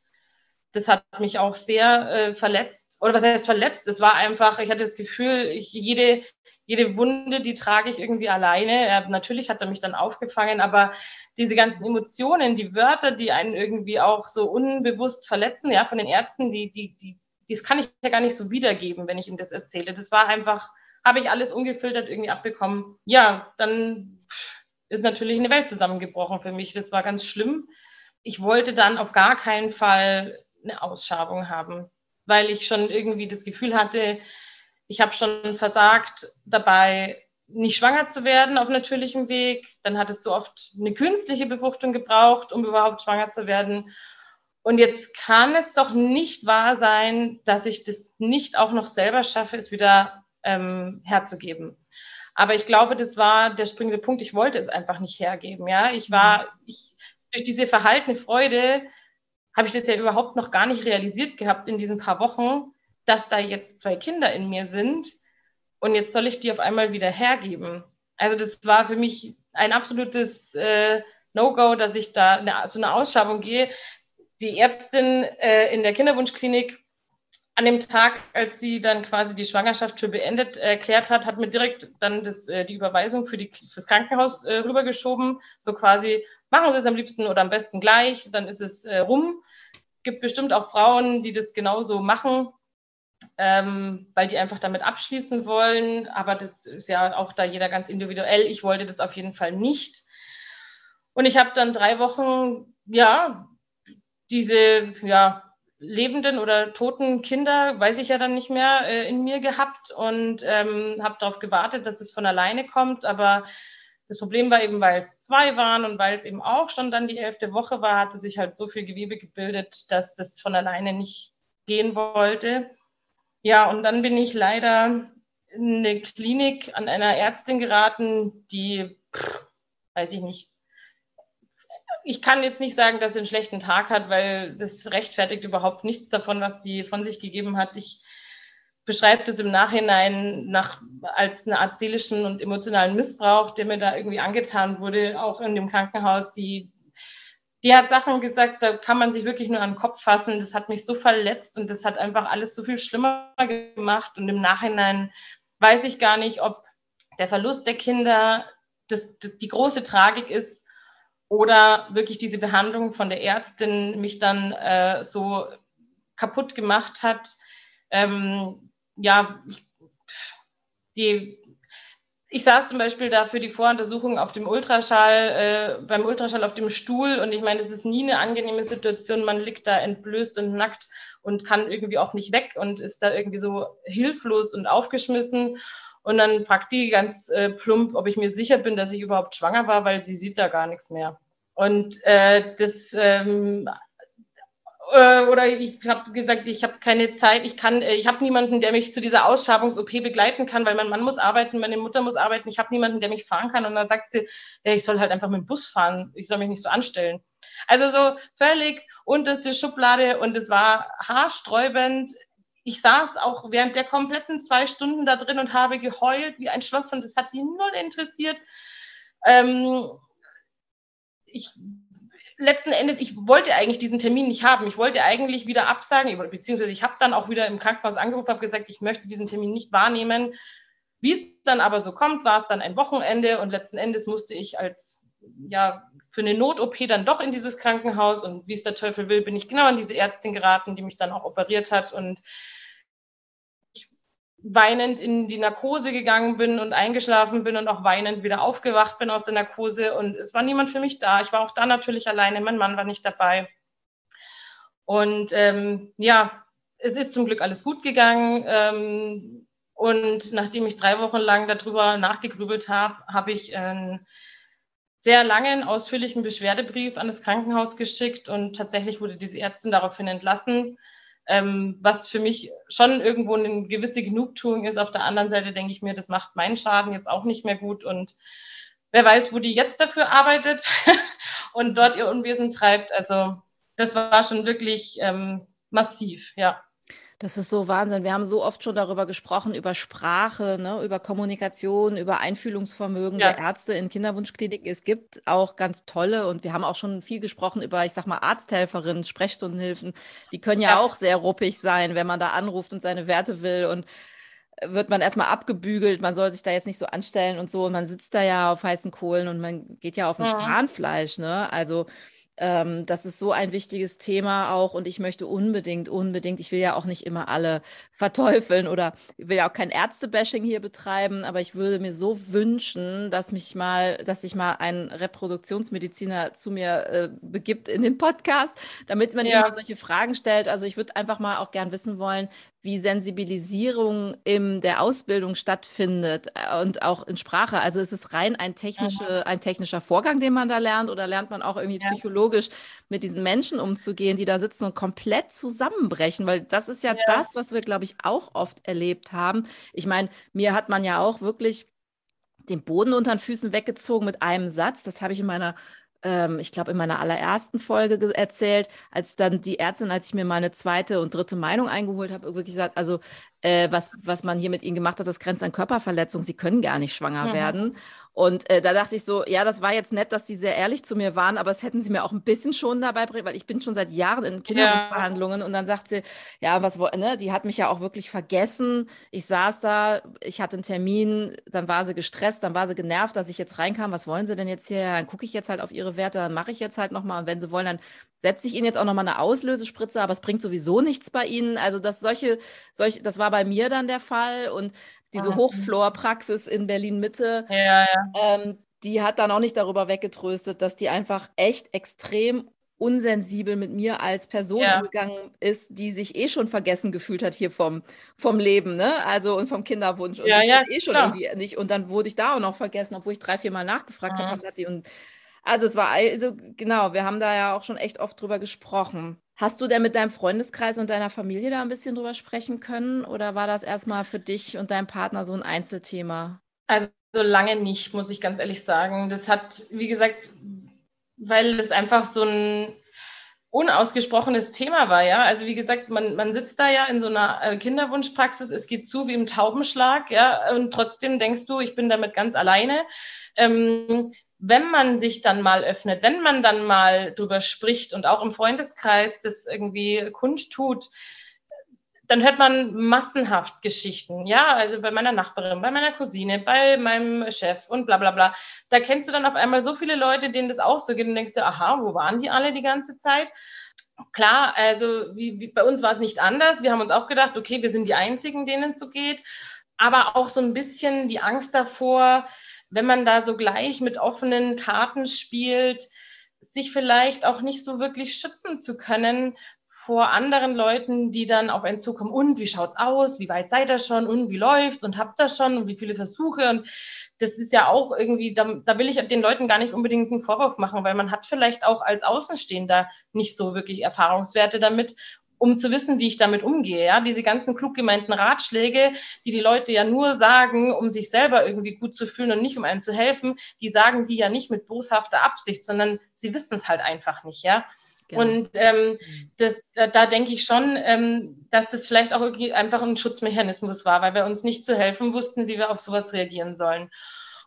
Das hat mich auch sehr äh, verletzt. Oder was heißt verletzt? Es war einfach, ich hatte das Gefühl, ich, jede, jede Wunde, die trage ich irgendwie alleine. Er, natürlich hat er mich dann aufgefangen, aber diese ganzen Emotionen, die Wörter, die einen irgendwie auch so unbewusst verletzen, ja, von den Ärzten, die, die, die, das kann ich ja gar nicht so wiedergeben, wenn ich ihm das erzähle. Das war einfach habe ich alles ungefiltert irgendwie abbekommen. Ja, dann ist natürlich eine Welt zusammengebrochen für mich. Das war ganz schlimm. Ich wollte dann auf gar keinen Fall eine Ausschabung haben, weil ich schon irgendwie das Gefühl hatte, ich habe schon versagt dabei, nicht schwanger zu werden auf natürlichem Weg. Dann hat es so oft eine künstliche Befruchtung gebraucht, um überhaupt schwanger zu werden. Und jetzt kann es doch nicht wahr sein, dass ich das nicht auch noch selber schaffe, es wieder ähm, herzugeben. Aber ich glaube, das war der springende Punkt. Ich wollte es einfach nicht hergeben. Ja, ich war, mhm. ich, durch diese verhaltene Freude habe ich das ja überhaupt noch gar nicht realisiert gehabt in diesen paar Wochen, dass da jetzt zwei Kinder in mir sind und jetzt soll ich die auf einmal wieder hergeben. Also das war für mich ein absolutes äh, No-Go, dass ich da eine, zu einer Ausschabung gehe. Die Ärztin äh, in der Kinderwunschklinik an dem Tag, als sie dann quasi die Schwangerschaft für beendet erklärt hat, hat mir direkt dann das, äh, die Überweisung für die, fürs Krankenhaus äh, rübergeschoben. So quasi, machen Sie es am liebsten oder am besten gleich, dann ist es äh, rum. Gibt bestimmt auch Frauen, die das genauso machen, ähm, weil die einfach damit abschließen wollen. Aber das ist ja auch da jeder ganz individuell. Ich wollte das auf jeden Fall nicht. Und ich habe dann drei Wochen, ja, diese, ja, lebenden oder toten Kinder, weiß ich ja dann nicht mehr, äh, in mir gehabt und ähm, habe darauf gewartet, dass es von alleine kommt. Aber das Problem war eben, weil es zwei waren und weil es eben auch schon dann die elfte Woche war, hatte sich halt so viel Gewebe gebildet, dass das von alleine nicht gehen wollte. Ja, und dann bin ich leider in eine Klinik an einer Ärztin geraten, die, pff, weiß ich nicht, ich kann jetzt nicht sagen, dass sie einen schlechten Tag hat, weil das rechtfertigt überhaupt nichts davon, was die von sich gegeben hat. Ich beschreibe das im Nachhinein nach, als eine Art seelischen und emotionalen Missbrauch, der mir da irgendwie angetan wurde, auch in dem Krankenhaus. Die, die hat Sachen gesagt, da kann man sich wirklich nur an den Kopf fassen. Das hat mich so verletzt und das hat einfach alles so viel schlimmer gemacht. Und im Nachhinein weiß ich gar nicht, ob der Verlust der Kinder das, das, die große Tragik ist oder wirklich diese Behandlung von der Ärztin mich dann äh, so kaputt gemacht hat. Ähm, ja, ich, die, ich saß zum Beispiel da für die Voruntersuchung auf dem Ultraschall, äh, beim Ultraschall auf dem Stuhl und ich meine, es ist nie eine angenehme Situation. Man liegt da entblößt und nackt und kann irgendwie auch nicht weg und ist da irgendwie so hilflos und aufgeschmissen. Und dann fragt die ganz äh, plump, ob ich mir sicher bin, dass ich überhaupt schwanger war, weil sie sieht da gar nichts mehr. Und äh, das ähm, äh, oder ich habe gesagt, ich habe keine Zeit, ich kann, äh, ich habe niemanden, der mich zu dieser Ausschabungs-OP begleiten kann, weil mein Mann muss arbeiten, meine Mutter muss arbeiten, ich habe niemanden, der mich fahren kann. Und dann sagt sie, ja, ich soll halt einfach mit dem Bus fahren, ich soll mich nicht so anstellen. Also so völlig unterste Schublade und es war haarsträubend ich saß auch während der kompletten zwei Stunden da drin und habe geheult wie ein Schloss und das hat die null interessiert. Ähm, ich, letzten Endes, ich wollte eigentlich diesen Termin nicht haben. Ich wollte eigentlich wieder absagen, beziehungsweise ich habe dann auch wieder im Krankenhaus angerufen, habe gesagt, ich möchte diesen Termin nicht wahrnehmen. Wie es dann aber so kommt, war es dann ein Wochenende und letzten Endes musste ich als, ja, für eine Not-OP dann doch in dieses Krankenhaus und wie es der Teufel will, bin ich genau an diese Ärztin geraten, die mich dann auch operiert hat und weinend in die Narkose gegangen bin und eingeschlafen bin und auch weinend wieder aufgewacht bin aus der Narkose und es war niemand für mich da. Ich war auch da natürlich alleine, mein Mann war nicht dabei. Und ähm, ja, es ist zum Glück alles gut gegangen. Ähm, und nachdem ich drei Wochen lang darüber nachgegrübelt habe, habe ich einen sehr langen, ausführlichen Beschwerdebrief an das Krankenhaus geschickt und tatsächlich wurde diese Ärztin daraufhin entlassen ähm, was für mich schon irgendwo eine gewisse Genugtuung ist. Auf der anderen Seite denke ich mir, das macht meinen Schaden jetzt auch nicht mehr gut und wer weiß, wo die jetzt dafür arbeitet und dort ihr Unwesen treibt. Also das war schon wirklich ähm, massiv, ja. Das ist so Wahnsinn. Wir haben so oft schon darüber gesprochen, über Sprache, ne, über Kommunikation, über Einfühlungsvermögen ja. der Ärzte in Kinderwunschkliniken. Es gibt auch ganz tolle und wir haben auch schon viel gesprochen über, ich sag mal, Arzthelferinnen, Sprechstundenhilfen. Die können ja, ja. auch sehr ruppig sein, wenn man da anruft und seine Werte will und wird man erstmal abgebügelt, man soll sich da jetzt nicht so anstellen und so. Und man sitzt da ja auf heißen Kohlen und man geht ja auf ein ja. Zahnfleisch, ne? Also ähm, das ist so ein wichtiges Thema auch und ich möchte unbedingt, unbedingt, ich will ja auch nicht immer alle verteufeln oder will ja auch kein Ärztebashing hier betreiben, aber ich würde mir so wünschen, dass mich mal, dass sich mal ein Reproduktionsmediziner zu mir äh, begibt in den Podcast, damit man ja. immer solche Fragen stellt. Also ich würde einfach mal auch gern wissen wollen, wie Sensibilisierung in der Ausbildung stattfindet äh, und auch in Sprache. Also ist es rein ein, technische, ein technischer Vorgang, den man da lernt, oder lernt man auch irgendwie ja. psychologisch mit diesen Menschen umzugehen, die da sitzen und komplett zusammenbrechen? Weil das ist ja, ja. das, was wir, glaube ich, auch oft erlebt haben. Ich meine, mir hat man ja auch wirklich den Boden unter den Füßen weggezogen mit einem Satz. Das habe ich in meiner ähm, ich glaube, in meiner allerersten Folge erzählt, als dann die Ärztin, als ich mir meine zweite und dritte Meinung eingeholt habe, wirklich gesagt, also äh, was, was man hier mit ihnen gemacht hat, das grenzt an Körperverletzung. Sie können gar nicht schwanger mhm. werden. Und äh, da dachte ich so, ja, das war jetzt nett, dass sie sehr ehrlich zu mir waren, aber es hätten sie mir auch ein bisschen schon dabei bringen, weil ich bin schon seit Jahren in Kinderwunschbehandlungen ja. und dann sagt sie, ja, was, ne, die hat mich ja auch wirklich vergessen. Ich saß da, ich hatte einen Termin, dann war sie gestresst, dann war sie genervt, dass ich jetzt reinkam. Was wollen sie denn jetzt hier? Dann gucke ich jetzt halt auf ihre Werte, dann mache ich jetzt halt nochmal. Und wenn sie wollen, dann setze ich ihnen jetzt auch nochmal eine Auslösespritze, aber es bringt sowieso nichts bei ihnen. Also das solche, solche, das war bei mir dann der Fall und diese ah. Hochflorpraxis in Berlin Mitte, ja, ja. Ähm, die hat dann auch nicht darüber weggetröstet, dass die einfach echt extrem unsensibel mit mir als Person ja. umgegangen ist, die sich eh schon vergessen gefühlt hat hier vom, vom Leben, ne? Also und vom Kinderwunsch. Und ja, ja, eh schon klar. irgendwie nicht. Und dann wurde ich da auch noch vergessen, obwohl ich drei, vier Mal nachgefragt mhm. habe, hat die und also es war also genau, wir haben da ja auch schon echt oft drüber gesprochen. Hast du denn mit deinem Freundeskreis und deiner Familie da ein bisschen drüber sprechen können oder war das erstmal für dich und deinen Partner so ein Einzelthema? Also lange nicht, muss ich ganz ehrlich sagen. Das hat, wie gesagt, weil es einfach so ein unausgesprochenes Thema war, ja. Also wie gesagt, man, man sitzt da ja in so einer äh, Kinderwunschpraxis, es geht zu wie im Taubenschlag, ja, und trotzdem denkst du, ich bin damit ganz alleine. Ähm, wenn man sich dann mal öffnet, wenn man dann mal drüber spricht und auch im Freundeskreis das irgendwie kundtut, dann hört man massenhaft Geschichten, ja, also bei meiner Nachbarin, bei meiner Cousine, bei meinem Chef und bla bla bla. Da kennst du dann auf einmal so viele Leute, denen das auch so geht und denkst du, aha, wo waren die alle die ganze Zeit? Klar, also wie, wie, bei uns war es nicht anders. Wir haben uns auch gedacht, okay, wir sind die Einzigen, denen es so geht. Aber auch so ein bisschen die Angst davor, wenn man da so gleich mit offenen Karten spielt, sich vielleicht auch nicht so wirklich schützen zu können vor anderen Leuten, die dann auf einen zukommen. Und wie schaut's aus? Wie weit seid ihr schon? Und wie läuft's? Und habt ihr schon? Und wie viele Versuche? Und das ist ja auch irgendwie, da, da will ich den Leuten gar nicht unbedingt einen Vorwurf machen, weil man hat vielleicht auch als Außenstehender nicht so wirklich Erfahrungswerte damit um zu wissen, wie ich damit umgehe. Ja, diese ganzen klug gemeinten Ratschläge, die die Leute ja nur sagen, um sich selber irgendwie gut zu fühlen und nicht um einem zu helfen, die sagen die ja nicht mit boshafter Absicht, sondern sie wissen es halt einfach nicht. Ja, Genau. Und ähm, mhm. das, da, da, denke ich schon, ähm, dass das vielleicht auch irgendwie einfach ein Schutzmechanismus war, weil wir uns nicht zu helfen wussten, wie wir auf sowas reagieren sollen.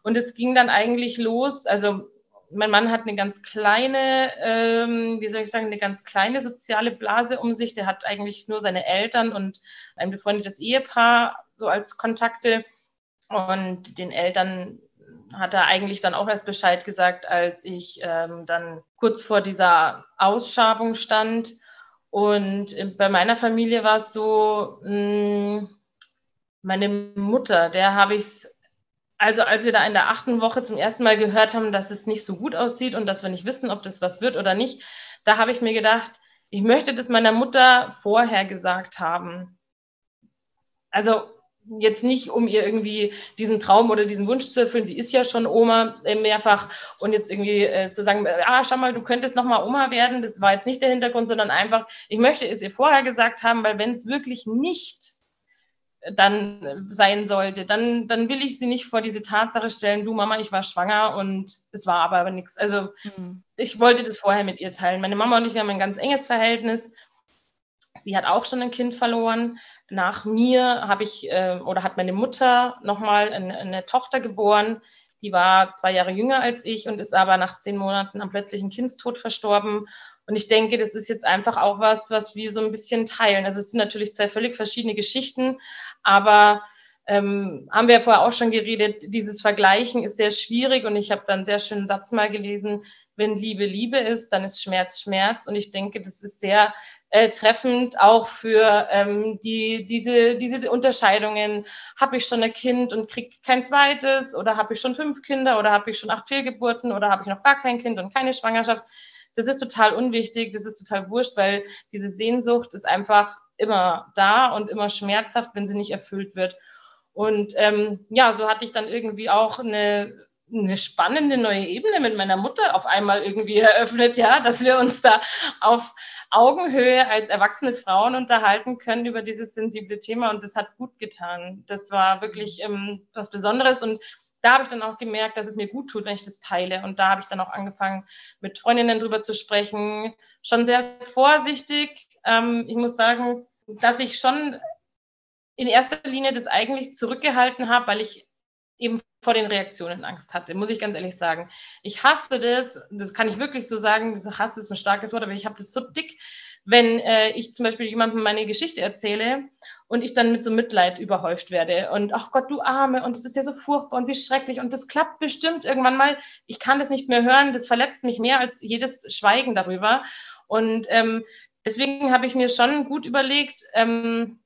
Und es ging dann eigentlich los, also mein Mann hat eine ganz kleine, ähm, wie soll ich sagen, eine ganz kleine soziale Blase um sich. Der hat eigentlich nur seine Eltern und ein befreundetes Ehepaar so als Kontakte. Und den Eltern hat er eigentlich dann auch erst Bescheid gesagt, als ich ähm, dann kurz vor dieser Ausschabung stand. Und bei meiner Familie war es so, mh, hm, meine Mutter, der habe ich es, also als wir da in der achten Woche zum ersten Mal gehört haben, dass es nicht so gut aussieht und dass wir nicht wissen, ob das was wird oder nicht, da habe ich mir gedacht, ich möchte das meiner Mutter vorher gesagt haben. Also jetzt nicht, um ihr irgendwie diesen Traum oder diesen Wunsch zu erfüllen. Sie ist ja schon Oma äh, mehrfach und jetzt irgendwie äh, zu sagen, äh, ah, schau mal, du könntest nochmal Oma werden. Das war jetzt nicht der Hintergrund, sondern einfach, ich möchte es ihr vorher gesagt haben, weil wenn es wirklich nicht dann sein sollte, dann, dann will ich sie nicht vor diese Tatsache stellen, du Mama, ich war schwanger und es war aber, aber nichts. Also mhm. ich wollte das vorher mit ihr teilen. Meine Mama und ich, wir haben ein ganz enges Verhältnis Sie hat auch schon ein Kind verloren. Nach mir habe ich äh, oder hat meine Mutter nochmal eine, eine Tochter geboren. Die war zwei Jahre jünger als ich und ist aber nach zehn Monaten am plötzlichen Kindstod verstorben. Und ich denke, das ist jetzt einfach auch was, was wir so ein bisschen teilen. Also es sind natürlich zwei völlig verschiedene Geschichten, aber ähm, haben wir ja vorher auch schon geredet, dieses Vergleichen ist sehr schwierig und ich habe dann einen sehr schönen Satz mal gelesen, wenn Liebe Liebe ist, dann ist Schmerz Schmerz und ich denke, das ist sehr äh, treffend auch für ähm, die, diese, diese Unterscheidungen. Habe ich schon ein Kind und kriege kein zweites oder habe ich schon fünf Kinder oder habe ich schon acht Fehlgeburten oder habe ich noch gar kein Kind und keine Schwangerschaft? Das ist total unwichtig, das ist total wurscht, weil diese Sehnsucht ist einfach immer da und immer schmerzhaft, wenn sie nicht erfüllt wird. Und ähm, ja, so hatte ich dann irgendwie auch eine, eine spannende neue Ebene mit meiner Mutter auf einmal irgendwie eröffnet, ja, dass wir uns da auf Augenhöhe als erwachsene Frauen unterhalten können über dieses sensible Thema und das hat gut getan. Das war wirklich ähm, was Besonderes und da habe ich dann auch gemerkt, dass es mir gut tut, wenn ich das teile. Und da habe ich dann auch angefangen, mit Freundinnen drüber zu sprechen. Schon sehr vorsichtig. Ähm, ich muss sagen, dass ich schon in erster Linie das eigentlich zurückgehalten habe, weil ich eben vor den Reaktionen Angst hatte, muss ich ganz ehrlich sagen. Ich hasse das, das kann ich wirklich so sagen, das Hass ist ein starkes Wort, aber ich habe das so dick, wenn äh, ich zum Beispiel jemandem meine Geschichte erzähle und ich dann mit so Mitleid überhäuft werde und ach Gott, du Arme und es ist ja so furchtbar und wie schrecklich und das klappt bestimmt irgendwann mal. Ich kann das nicht mehr hören, das verletzt mich mehr als jedes Schweigen darüber und ähm, deswegen habe ich mir schon gut überlegt, ähm,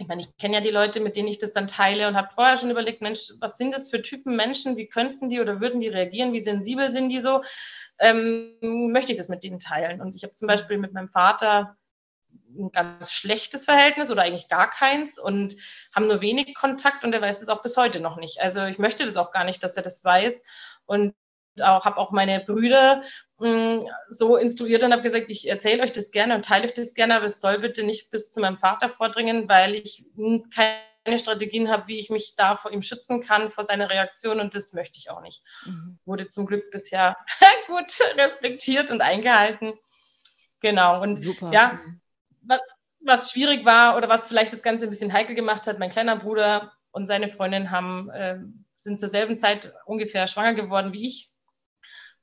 ich meine, ich kenne ja die Leute, mit denen ich das dann teile und habe vorher schon überlegt, Mensch, was sind das für Typen Menschen? Wie könnten die oder würden die reagieren? Wie sensibel sind die so? Ähm, möchte ich das mit denen teilen? Und ich habe zum Beispiel mit meinem Vater ein ganz schlechtes Verhältnis oder eigentlich gar keins und haben nur wenig Kontakt und er weiß das auch bis heute noch nicht. Also ich möchte das auch gar nicht, dass er das weiß. Und auch, habe auch meine Brüder mh, mm, so instruiert und habe gesagt, ich erzähle euch das gerne und teile euch das gerne, aber es soll bitte nicht bis zu meinem Vater vordringen, weil ich keine Strategien habe, wie ich mich da vor ihm schützen kann, vor seiner Reaktion und das möchte ich auch nicht. Mhm. Wurde zum Glück bisher gut respektiert und eingehalten. Genau. Und Super. ja, was, schwierig war oder was vielleicht das Ganze ein bisschen heikel gemacht hat, mein kleiner Bruder und seine Freundin haben, äh, sind zur selben Zeit ungefähr schwanger geworden wie ich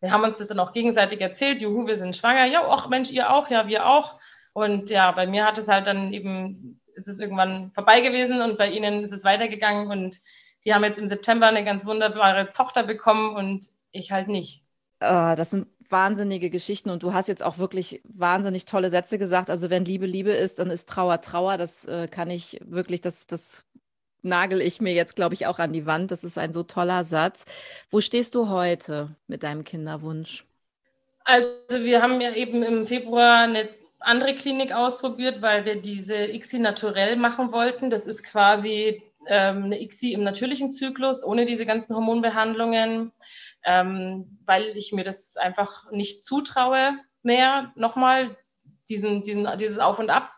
wir haben uns das dann auch gegenseitig erzählt, juhu, wir sind schwanger. Ja, ach Mensch, ihr auch, ja, wir auch. Und ja, bei mir hat es halt dann eben ist es irgendwann vorbei gewesen und bei ihnen ist es weitergegangen und die haben jetzt im September eine ganz wunderbare Tochter bekommen und ich halt nicht. Oh, das sind wahnsinnige Geschichten und du hast jetzt auch wirklich wahnsinnig tolle Sätze gesagt. Also wenn Liebe Liebe ist, dann ist Trauer Trauer. Das äh, kann ich wirklich, das, das nagel ich mir jetzt, glaube ich, auch an die Wand. Das ist ein so toller Satz. Wo stehst du heute mit deinem Kinderwunsch? Also wir haben ja eben im Februar eine andere Klinik ausprobiert, weil wir diese ICSI naturell machen wollten. Das ist quasi ähm, eine ICSI im natürlichen Zyklus, ohne diese ganzen Hormonbehandlungen, ähm, weil ich mir das einfach nicht zutraue mehr, nochmal diesen, diesen, dieses Auf und Ab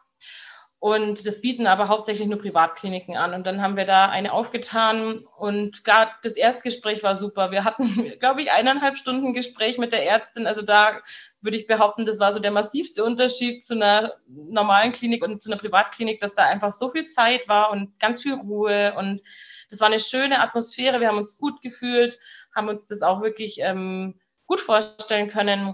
und das bieten aber hauptsächlich nur Privatkliniken an. Und dann haben wir da eine aufgetan und gar das Erstgespräch war super. Wir hatten, glaube ich, eineinhalb Stunden Gespräch mit der Ärztin. Also da würde ich behaupten, das war so der massivste Unterschied zu einer normalen Klinik und zu einer Privatklinik, dass da einfach so viel Zeit war und ganz viel Ruhe. Und das war eine schöne Atmosphäre. Wir haben uns gut gefühlt, haben uns das auch wirklich ähm, gut vorstellen können.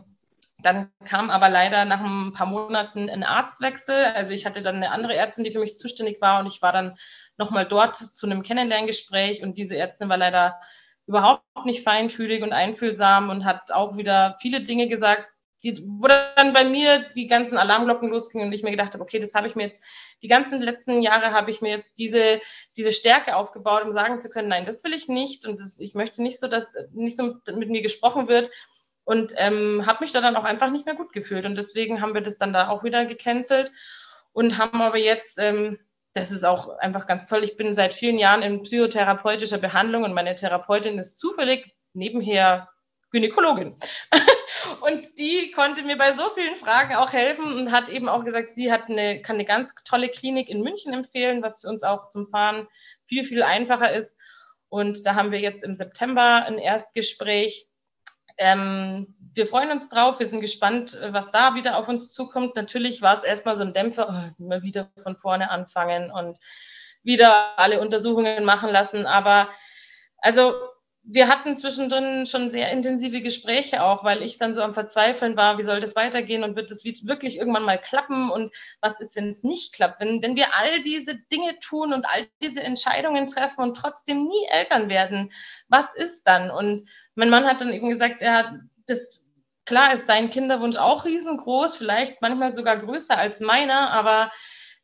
Dann kam aber leider nach ein paar Monaten ein Arztwechsel. Also ich hatte dann eine andere Ärztin, die für mich zuständig war und ich war dann nochmal dort zu einem Kennenlerngespräch und diese Ärztin war leider überhaupt nicht feinfühlig und einfühlsam und hat auch wieder viele Dinge gesagt, die, wo dann bei mir die ganzen Alarmglocken losgingen und ich mir gedacht habe, okay, das habe ich mir jetzt, die ganzen letzten Jahre habe ich mir jetzt diese, diese Stärke aufgebaut, um sagen zu können, nein, das will ich nicht und das, ich möchte nicht so, dass nicht so mit mir gesprochen wird und ähm, habe mich da dann auch einfach nicht mehr gut gefühlt. Und deswegen haben wir das dann da auch wieder gecancelt und haben aber jetzt, ähm, das ist auch einfach ganz toll, ich bin seit vielen Jahren in psychotherapeutischer Behandlung und meine Therapeutin ist zufällig nebenher Gynäkologin. und die konnte mir bei so vielen Fragen auch helfen und hat eben auch gesagt, sie hat eine, kann eine ganz tolle Klinik in München empfehlen, was für uns auch zum Fahren viel, viel einfacher ist. Und da haben wir jetzt im September ein Erstgespräch ähm, wir freuen uns drauf, wir sind gespannt, äh, was da wieder auf uns zukommt. Natürlich war es erstmal so ein Dämpfer, oh, immer wieder von vorne anfangen und wieder alle Untersuchungen machen lassen. Aber also wir hatten zwischendrin schon sehr intensive Gespräche auch, weil ich dann so am Verzweifeln war, wie soll das weitergehen und wird das wirklich irgendwann mal klappen und was ist, wenn es nicht klappt? Wenn, wenn wir all diese Dinge tun und all diese Entscheidungen treffen und trotzdem nie Eltern werden, was ist dann? Und mein Mann hat dann eben gesagt, er hat das, klar ist sein Kinderwunsch auch riesengroß, vielleicht manchmal sogar größer als meiner, aber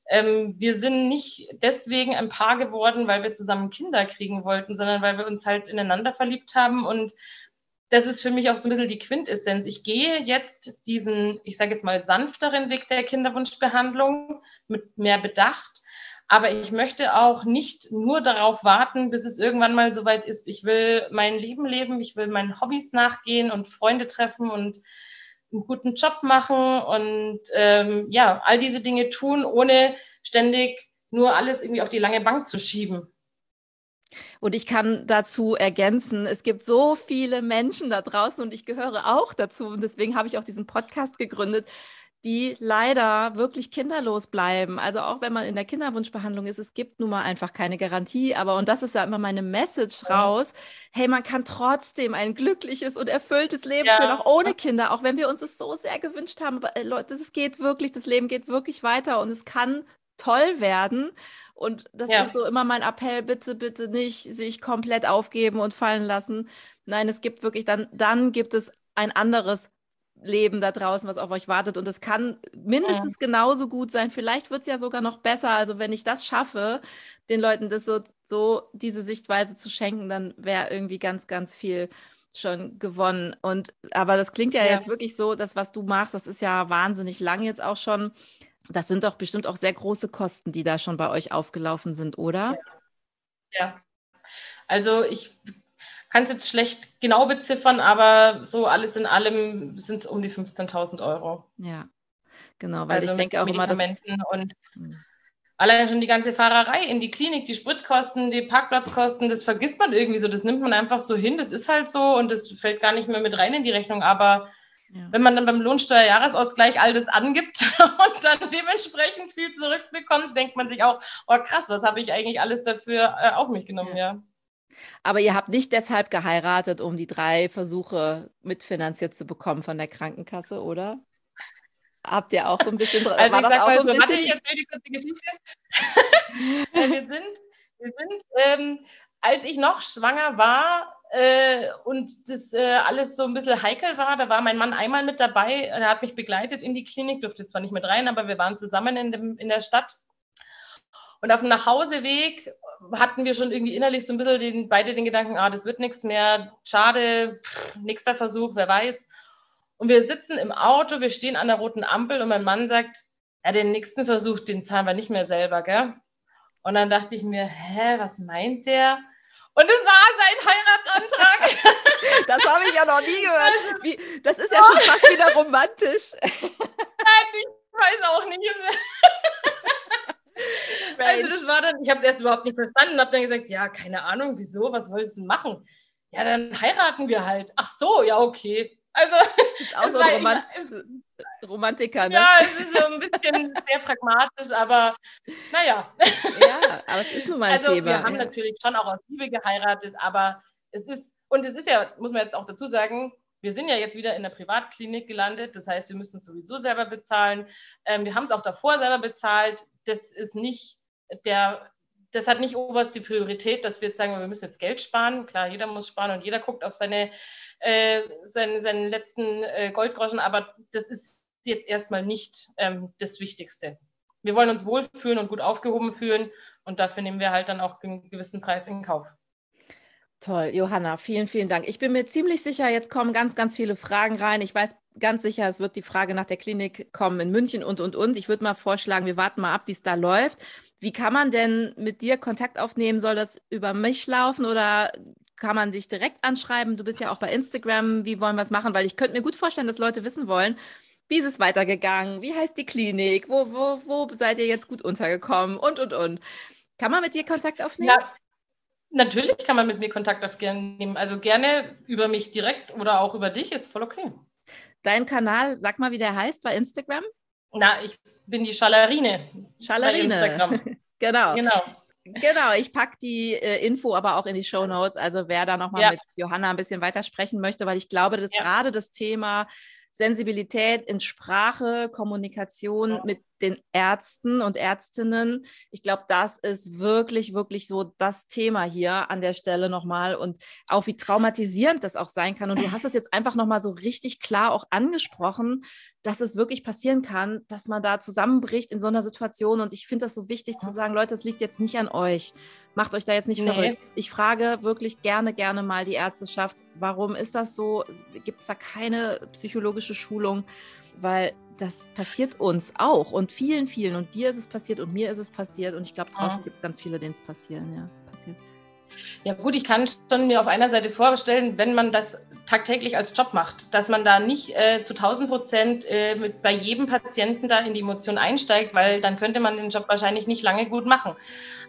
ähm, wir sind nicht deswegen ein Paar geworden, weil wir zusammen Kinder kriegen wollten, sondern weil wir uns halt ineinander verliebt haben. Und das ist für mich auch so ein bisschen die Quintessenz. Ich gehe jetzt diesen, ich sage jetzt mal, sanfteren Weg der Kinderwunschbehandlung mit mehr Bedacht. Aber ich möchte auch nicht nur darauf warten, bis es irgendwann mal soweit ist. Ich will mein Leben leben, ich will meinen Hobbys nachgehen und Freunde treffen und einen guten Job machen und ähm, ja, all diese Dinge tun, ohne ständig nur alles irgendwie auf die lange Bank zu schieben. Und ich kann dazu ergänzen, es gibt so viele Menschen da draußen und ich gehöre auch dazu. Und deswegen habe ich auch diesen Podcast gegründet, die leider wirklich kinderlos bleiben. Also auch wenn man in der Kinderwunschbehandlung ist, es gibt nun mal einfach keine Garantie. Aber, und das ist ja immer meine Message raus, hey, man kann trotzdem ein glückliches und erfülltes Leben ja. führen, auch ohne Kinder, auch wenn wir uns es so sehr gewünscht haben. Aber äh, Leute, es geht wirklich, das Leben geht wirklich weiter und es kann toll werden. Und das ja. ist so immer mein Appell, bitte, bitte nicht sich komplett aufgeben und fallen lassen. Nein, es gibt wirklich dann, dann gibt es ein anderes Leben da draußen, was auf euch wartet. Und es kann mindestens ja. genauso gut sein. Vielleicht wird es ja sogar noch besser. Also wenn ich das schaffe, den Leuten das so, so diese Sichtweise zu schenken, dann wäre irgendwie ganz, ganz viel schon gewonnen. Und aber das klingt ja, ja, jetzt wirklich so, das, was du machst, das ist ja wahnsinnig lang jetzt auch schon. Das sind doch bestimmt auch sehr große Kosten, die da schon bei euch aufgelaufen sind, oder? Ja. ja. Also ich kann es jetzt schlecht genau beziffern, aber so alles in allem sind es um die 15.000 Euro. Ja, genau, weil also ich denke auch immer, dass... Und hm. allein schon die ganze Fahrerei in die Klinik, die Spritkosten, die Parkplatzkosten, das vergisst man irgendwie so, das nimmt man einfach so hin, das ist halt so und das fällt gar nicht mehr mit rein in die Rechnung, aber ja. wenn man dann beim Lohnsteuerjahresausgleich all das angibt und dann dementsprechend viel zurückbekommt, denkt man sich auch, oh krass, was habe ich eigentlich alles dafür äh, auf mich genommen, ja. ja. Aber ihr habt nicht deshalb geheiratet, um die drei Versuche mitfinanziert zu bekommen von der Krankenkasse, oder? Habt ihr auch so ein bisschen? Also ich sag mal so, so warte, ich erzähle die kurze Geschichte. wir sind, wir sind ähm, als ich noch schwanger war, äh, und das äh, alles so ein bisschen heikel war. Da war mein Mann einmal mit dabei, er hat mich begleitet in die Klinik, durfte zwar nicht mit rein, aber wir waren zusammen in, dem, in der Stadt. Und auf dem Nachhauseweg hatten wir schon irgendwie innerlich so ein bisschen den, beide den Gedanken, ah, das wird nichts mehr, schade, pff, nächster Versuch, wer weiß. Und wir sitzen im Auto, wir stehen an der roten Ampel und mein Mann sagt, ja, den nächsten Versuch, den zahlen wir nicht mehr selber, gell? Und dann dachte ich mir, hä, was meint der? Und es war sein Heiratsantrag. das habe ich ja noch nie gehört. Also, Wie, das ist ja schon fast wieder romantisch. Nein, ich weiß auch nicht. Also das war dann, ich habe es erst überhaupt nicht verstanden und habe dann gesagt, ja, keine Ahnung, wieso, was wolltest du machen? Ja, dann heiraten wir halt. Ach so, ja, okay. Also, ist auch so ein Romant Romantiker, ne? Ja, es ist so ein bisschen sehr pragmatisch, aber naja. Ja, aber es ist nun mal ein also, Thema. Wir haben ja. natürlich schon auch aus Liebe geheiratet, aber es ist, und es ist ja, muss man jetzt auch dazu sagen, wir sind ja jetzt wieder in der Privatklinik gelandet, das heißt, wir müssen es sowieso selber bezahlen. Ähm, wir haben es auch davor selber bezahlt. Das ist nicht der das hat nicht oberste Priorität, dass wir jetzt sagen, wir müssen jetzt Geld sparen. Klar, jeder muss sparen und jeder guckt auf seine, äh, seine, seinen letzten äh, Goldgroschen, aber das ist jetzt erstmal nicht ähm, das Wichtigste. Wir wollen uns wohlfühlen und gut aufgehoben fühlen und dafür nehmen wir halt dann auch einen gewissen Preis in Kauf. Toll, Johanna, vielen, vielen Dank. Ich bin mir ziemlich sicher, jetzt kommen ganz, ganz viele Fragen rein. Ich weiß ganz sicher, es wird die Frage nach der Klinik kommen in München und, und, und. Ich würde mal vorschlagen, wir warten mal ab, wie es da läuft. Wie kann man denn mit dir Kontakt aufnehmen? Soll das über mich laufen oder kann man dich direkt anschreiben? Du bist ja auch bei Instagram. Wie wollen wir es machen? Weil ich könnte mir gut vorstellen, dass Leute wissen wollen, wie ist es weitergegangen? Wie heißt die Klinik? Wo, wo, wo seid ihr jetzt gut untergekommen? Und, und, und. Kann man mit dir Kontakt aufnehmen? Ja, Natürlich kann man mit mir Kontakt aufnehmen. Also gerne über mich direkt oder auch über dich, ist voll okay. Dein Kanal, sag mal, wie der heißt bei Instagram? Na, ich bin die Schalarine. Schalarine. Genau. Genau. Genau, ich packe die äh, Info aber auch in die Show Notes. Also wer da nochmal ja. mit Johanna ein bisschen weiter sprechen möchte, weil ich glaube, dass ja. gerade das Thema Sensibilität in Sprache, Kommunikation ja. mit den Ärzten und Ärztinnen. Ich glaube, das ist wirklich, wirklich so das Thema hier an der Stelle nochmal und auch wie traumatisierend das auch sein kann. Und du hast es jetzt einfach nochmal so richtig klar auch angesprochen, dass es wirklich passieren kann, dass man da zusammenbricht in so einer Situation. Und ich finde das so wichtig zu sagen, Leute, es liegt jetzt nicht an euch. Macht euch da jetzt nicht nee. verrückt. Ich frage wirklich gerne, gerne mal die Ärzteschaft, warum ist das so? Gibt es da keine psychologische Schulung? Weil das passiert uns auch und vielen, vielen. Und dir ist es passiert und mir ist es passiert. Und ich glaube, draußen ja. gibt es ganz viele, denen es passieren, ja, passiert. Ja gut, ich kann schon mir auf einer Seite vorstellen, wenn man das tagtäglich als Job macht, dass man da nicht äh, zu 1000 Prozent äh, mit, bei jedem Patienten da in die Emotion einsteigt, weil dann könnte man den Job wahrscheinlich nicht lange gut machen.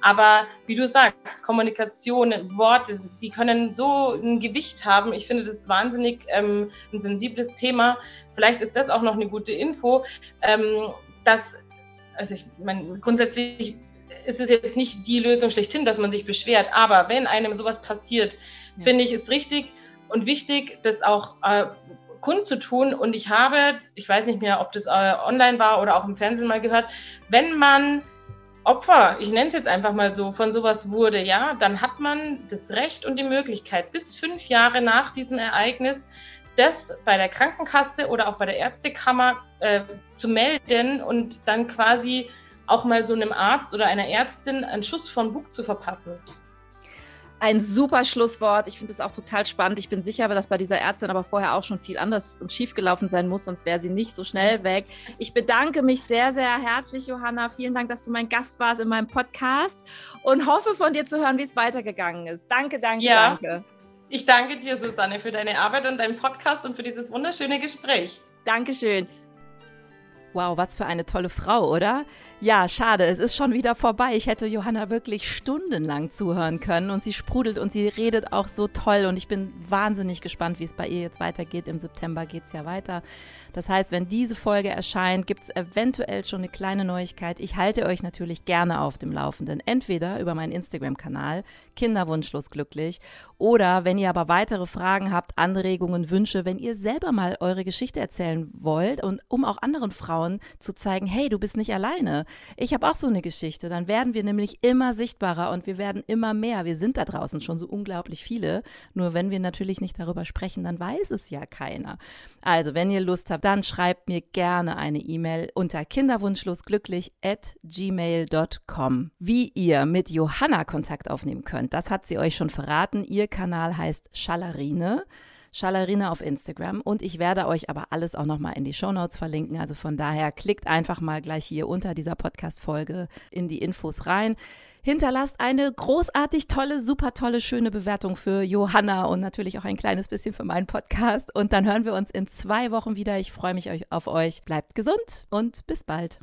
Aber wie du sagst, Kommunikation, Worte, die können so ein Gewicht haben. Ich finde das wahnsinnig ähm, ein sensibles Thema. Vielleicht ist das auch noch eine gute Info, ähm, dass, also ich meine, grundsätzlich ist es jetzt nicht die Lösung schlechthin, dass man sich beschwert. Aber wenn einem sowas passiert, ja. finde ich es richtig und wichtig, das auch äh, kundzutun. Und ich habe, ich weiß nicht mehr, ob das äh, online war oder auch im Fernsehen mal gehört, wenn man Opfer, ich nenne es jetzt einfach mal so, von sowas wurde, ja, dann hat man das Recht und die Möglichkeit, bis fünf Jahre nach diesem Ereignis das bei der Krankenkasse oder auch bei der Ärztekammer äh, zu melden und dann quasi auch mal so einem Arzt oder einer Ärztin einen Schuss von Bug zu verpassen. Ein super Schlusswort. Ich finde es auch total spannend. Ich bin sicher, dass bei dieser Ärztin aber vorher auch schon viel anders und schief gelaufen sein muss, sonst wäre sie nicht so schnell weg. Ich bedanke mich sehr, sehr herzlich, Johanna. Vielen Dank, dass du mein Gast warst in meinem Podcast und hoffe von dir zu hören, wie es weitergegangen ist. Danke, danke, ja. danke. Ich danke dir, Susanne, für deine Arbeit und deinen Podcast und für dieses wunderschöne Gespräch. Dankeschön. Wow, was für eine tolle Frau, oder? Ja, schade, es ist schon wieder vorbei. Ich hätte Johanna wirklich stundenlang zuhören können und sie sprudelt und sie redet auch so toll und ich bin wahnsinnig gespannt, wie es bei ihr jetzt weitergeht. Im September geht es ja weiter. Das heißt, wenn diese Folge erscheint, gibt es eventuell schon eine kleine Neuigkeit. Ich halte euch natürlich gerne auf dem Laufenden, entweder über meinen Instagram-Kanal Kinderwunschlos glücklich oder wenn ihr aber weitere Fragen habt, Anregungen, Wünsche, wenn ihr selber mal eure Geschichte erzählen wollt und um auch anderen Frauen trauen, zu zeigen, hey, du bist nicht alleine. Ich habe auch so eine Geschichte. Dann werden wir nämlich immer sichtbarer und wir werden immer mehr. Wir sind da draußen schon so unglaublich viele. Nur wenn wir natürlich nicht darüber sprechen, dann weiß es ja keiner. Also, wenn ihr Lust habt, dann schreibt mir gerne eine E-Mail unter kinderwunschlosglücklich at gmail.com. Wie ihr mit Johanna Kontakt aufnehmen könnt, das hat sie euch schon verraten. Ihr Kanal heißt Schallerine. Schallerine auf Instagram und ich werde euch aber alles auch nochmal in die Shownotes verlinken. Also von daher klickt einfach mal gleich hier unter dieser Podcast-Folge in die Infos rein. Hinterlasst eine großartig tolle, super tolle, schöne Bewertung für Johanna und natürlich auch ein kleines bisschen für meinen Podcast. Und dann hören wir uns in zwei Wochen wieder. Ich freue mich auf euch. Bleibt gesund und bis bald.